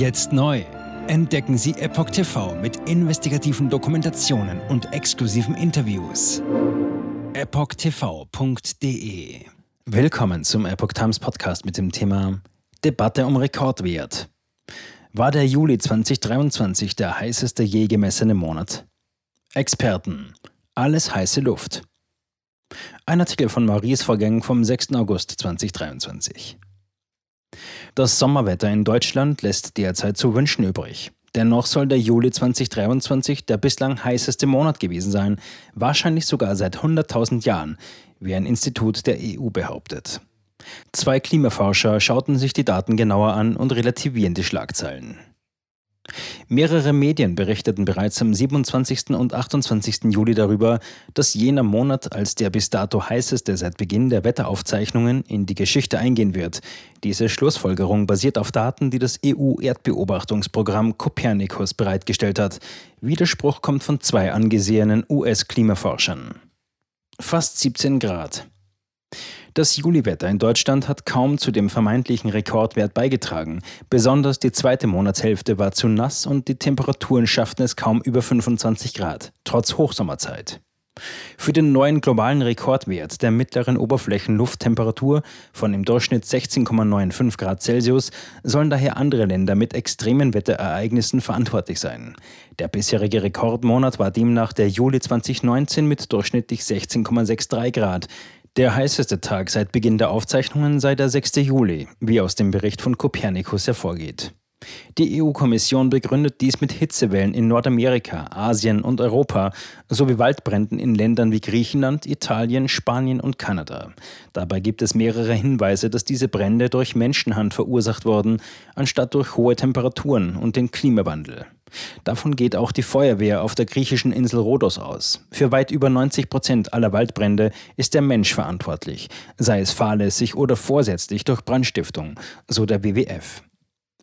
Jetzt neu. Entdecken Sie Epoch TV mit investigativen Dokumentationen und exklusiven Interviews. EpochTV.de Willkommen zum Epoch Times Podcast mit dem Thema Debatte um Rekordwert. War der Juli 2023 der heißeste je gemessene Monat? Experten. Alles heiße Luft. Ein Artikel von Maurice Vorgäng vom 6. August 2023. Das Sommerwetter in Deutschland lässt derzeit zu wünschen übrig. Dennoch soll der Juli 2023 der bislang heißeste Monat gewesen sein, wahrscheinlich sogar seit 100.000 Jahren, wie ein Institut der EU behauptet. Zwei Klimaforscher schauten sich die Daten genauer an und relativieren die Schlagzeilen. Mehrere Medien berichteten bereits am 27. und 28. Juli darüber, dass jener Monat als der bis dato heißeste seit Beginn der Wetteraufzeichnungen in die Geschichte eingehen wird. Diese Schlussfolgerung basiert auf Daten, die das EU-Erdbeobachtungsprogramm Copernicus bereitgestellt hat. Widerspruch kommt von zwei angesehenen US-Klimaforschern. Fast 17 Grad. Das Juliwetter in Deutschland hat kaum zu dem vermeintlichen Rekordwert beigetragen. Besonders die zweite Monatshälfte war zu nass und die Temperaturen schafften es kaum über 25 Grad, trotz Hochsommerzeit. Für den neuen globalen Rekordwert der mittleren Oberflächenlufttemperatur von im Durchschnitt 16,95 Grad Celsius sollen daher andere Länder mit extremen Wetterereignissen verantwortlich sein. Der bisherige Rekordmonat war demnach der Juli 2019 mit durchschnittlich 16,63 Grad. Der heißeste Tag seit Beginn der Aufzeichnungen sei der 6. Juli, wie aus dem Bericht von Copernicus hervorgeht. Die EU-Kommission begründet dies mit Hitzewellen in Nordamerika, Asien und Europa sowie Waldbränden in Ländern wie Griechenland, Italien, Spanien und Kanada. Dabei gibt es mehrere Hinweise, dass diese Brände durch Menschenhand verursacht wurden, anstatt durch hohe Temperaturen und den Klimawandel. Davon geht auch die Feuerwehr auf der griechischen Insel Rhodos aus. Für weit über 90 Prozent aller Waldbrände ist der Mensch verantwortlich, sei es fahrlässig oder vorsätzlich durch Brandstiftung, so der WWF.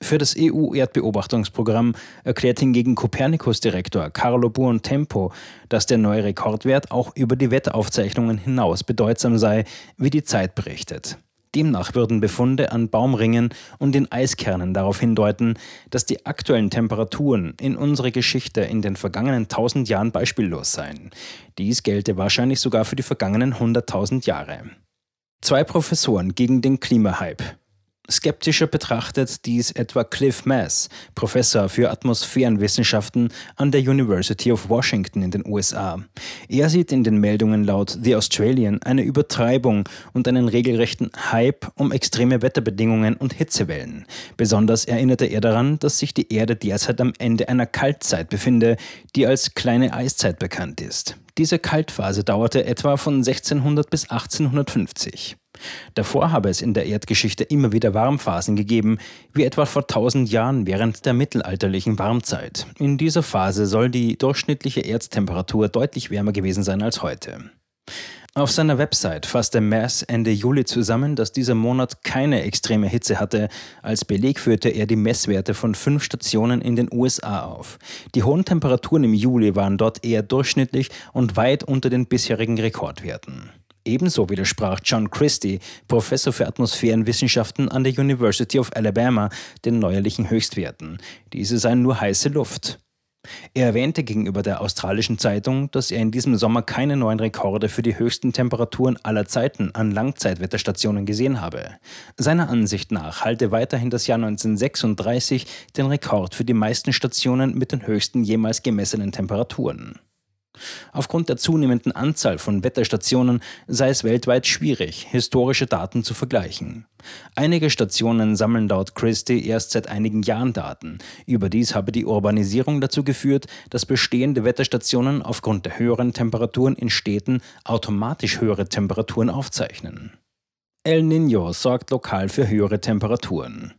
Für das EU-Erdbeobachtungsprogramm erklärt hingegen Copernicus-Direktor Carlo Buontempo, dass der neue Rekordwert auch über die Wetteraufzeichnungen hinaus bedeutsam sei, wie die Zeit berichtet. Demnach würden Befunde an Baumringen und den Eiskernen darauf hindeuten, dass die aktuellen Temperaturen in unserer Geschichte in den vergangenen tausend Jahren beispiellos seien. Dies gelte wahrscheinlich sogar für die vergangenen hunderttausend Jahre. Zwei Professoren gegen den Klimahype. Skeptischer betrachtet dies etwa Cliff Mass, Professor für Atmosphärenwissenschaften an der University of Washington in den USA. Er sieht in den Meldungen laut The Australian eine Übertreibung und einen regelrechten Hype um extreme Wetterbedingungen und Hitzewellen. Besonders erinnerte er daran, dass sich die Erde derzeit am Ende einer Kaltzeit befinde, die als kleine Eiszeit bekannt ist. Diese Kaltphase dauerte etwa von 1600 bis 1850. Davor habe es in der Erdgeschichte immer wieder Warmphasen gegeben, wie etwa vor 1000 Jahren während der mittelalterlichen Warmzeit. In dieser Phase soll die durchschnittliche Erdtemperatur deutlich wärmer gewesen sein als heute. Auf seiner Website fasste Mass Ende Juli zusammen, dass dieser Monat keine extreme Hitze hatte. Als Beleg führte er die Messwerte von fünf Stationen in den USA auf. Die hohen Temperaturen im Juli waren dort eher durchschnittlich und weit unter den bisherigen Rekordwerten. Ebenso widersprach John Christie, Professor für Atmosphärenwissenschaften an der University of Alabama, den neuerlichen Höchstwerten. Diese seien nur heiße Luft. Er erwähnte gegenüber der australischen Zeitung, dass er in diesem Sommer keine neuen Rekorde für die höchsten Temperaturen aller Zeiten an Langzeitwetterstationen gesehen habe. Seiner Ansicht nach halte weiterhin das Jahr 1936 den Rekord für die meisten Stationen mit den höchsten jemals gemessenen Temperaturen. Aufgrund der zunehmenden Anzahl von Wetterstationen sei es weltweit schwierig, historische Daten zu vergleichen. Einige Stationen sammeln laut Christie erst seit einigen Jahren Daten. Überdies habe die Urbanisierung dazu geführt, dass bestehende Wetterstationen aufgrund der höheren Temperaturen in Städten automatisch höhere Temperaturen aufzeichnen. El Niño sorgt lokal für höhere Temperaturen.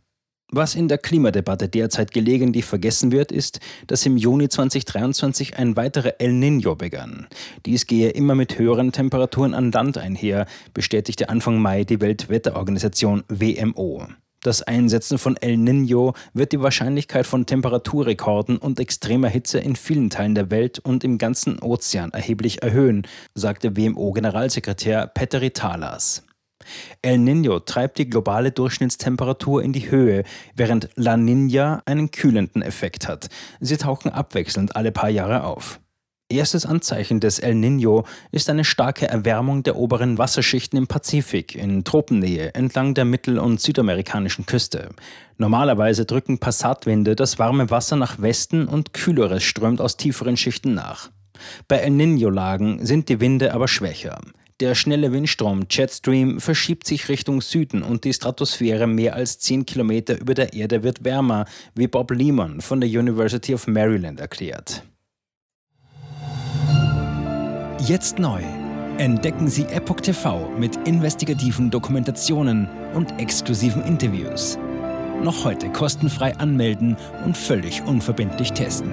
Was in der Klimadebatte derzeit gelegentlich vergessen wird, ist, dass im Juni 2023 ein weiterer El Niño begann. Dies gehe immer mit höheren Temperaturen an Land einher, bestätigte Anfang Mai die Weltwetterorganisation WMO. Das Einsetzen von El Niño wird die Wahrscheinlichkeit von Temperaturrekorden und extremer Hitze in vielen Teilen der Welt und im ganzen Ozean erheblich erhöhen, sagte WMO-Generalsekretär Petteri Talas. El Niño treibt die globale Durchschnittstemperatur in die Höhe, während La Niña einen kühlenden Effekt hat. Sie tauchen abwechselnd alle paar Jahre auf. Erstes Anzeichen des El Niño ist eine starke Erwärmung der oberen Wasserschichten im Pazifik in Tropennähe entlang der mittel- und südamerikanischen Küste. Normalerweise drücken Passatwinde das warme Wasser nach Westen und kühleres strömt aus tieferen Schichten nach. Bei El Niño-Lagen sind die Winde aber schwächer. Der schnelle Windstrom Jetstream verschiebt sich Richtung Süden und die Stratosphäre mehr als 10 Kilometer über der Erde wird wärmer, wie Bob Lehman von der University of Maryland erklärt. Jetzt neu. Entdecken Sie Epoch TV mit investigativen Dokumentationen und exklusiven Interviews. Noch heute kostenfrei anmelden und völlig unverbindlich testen.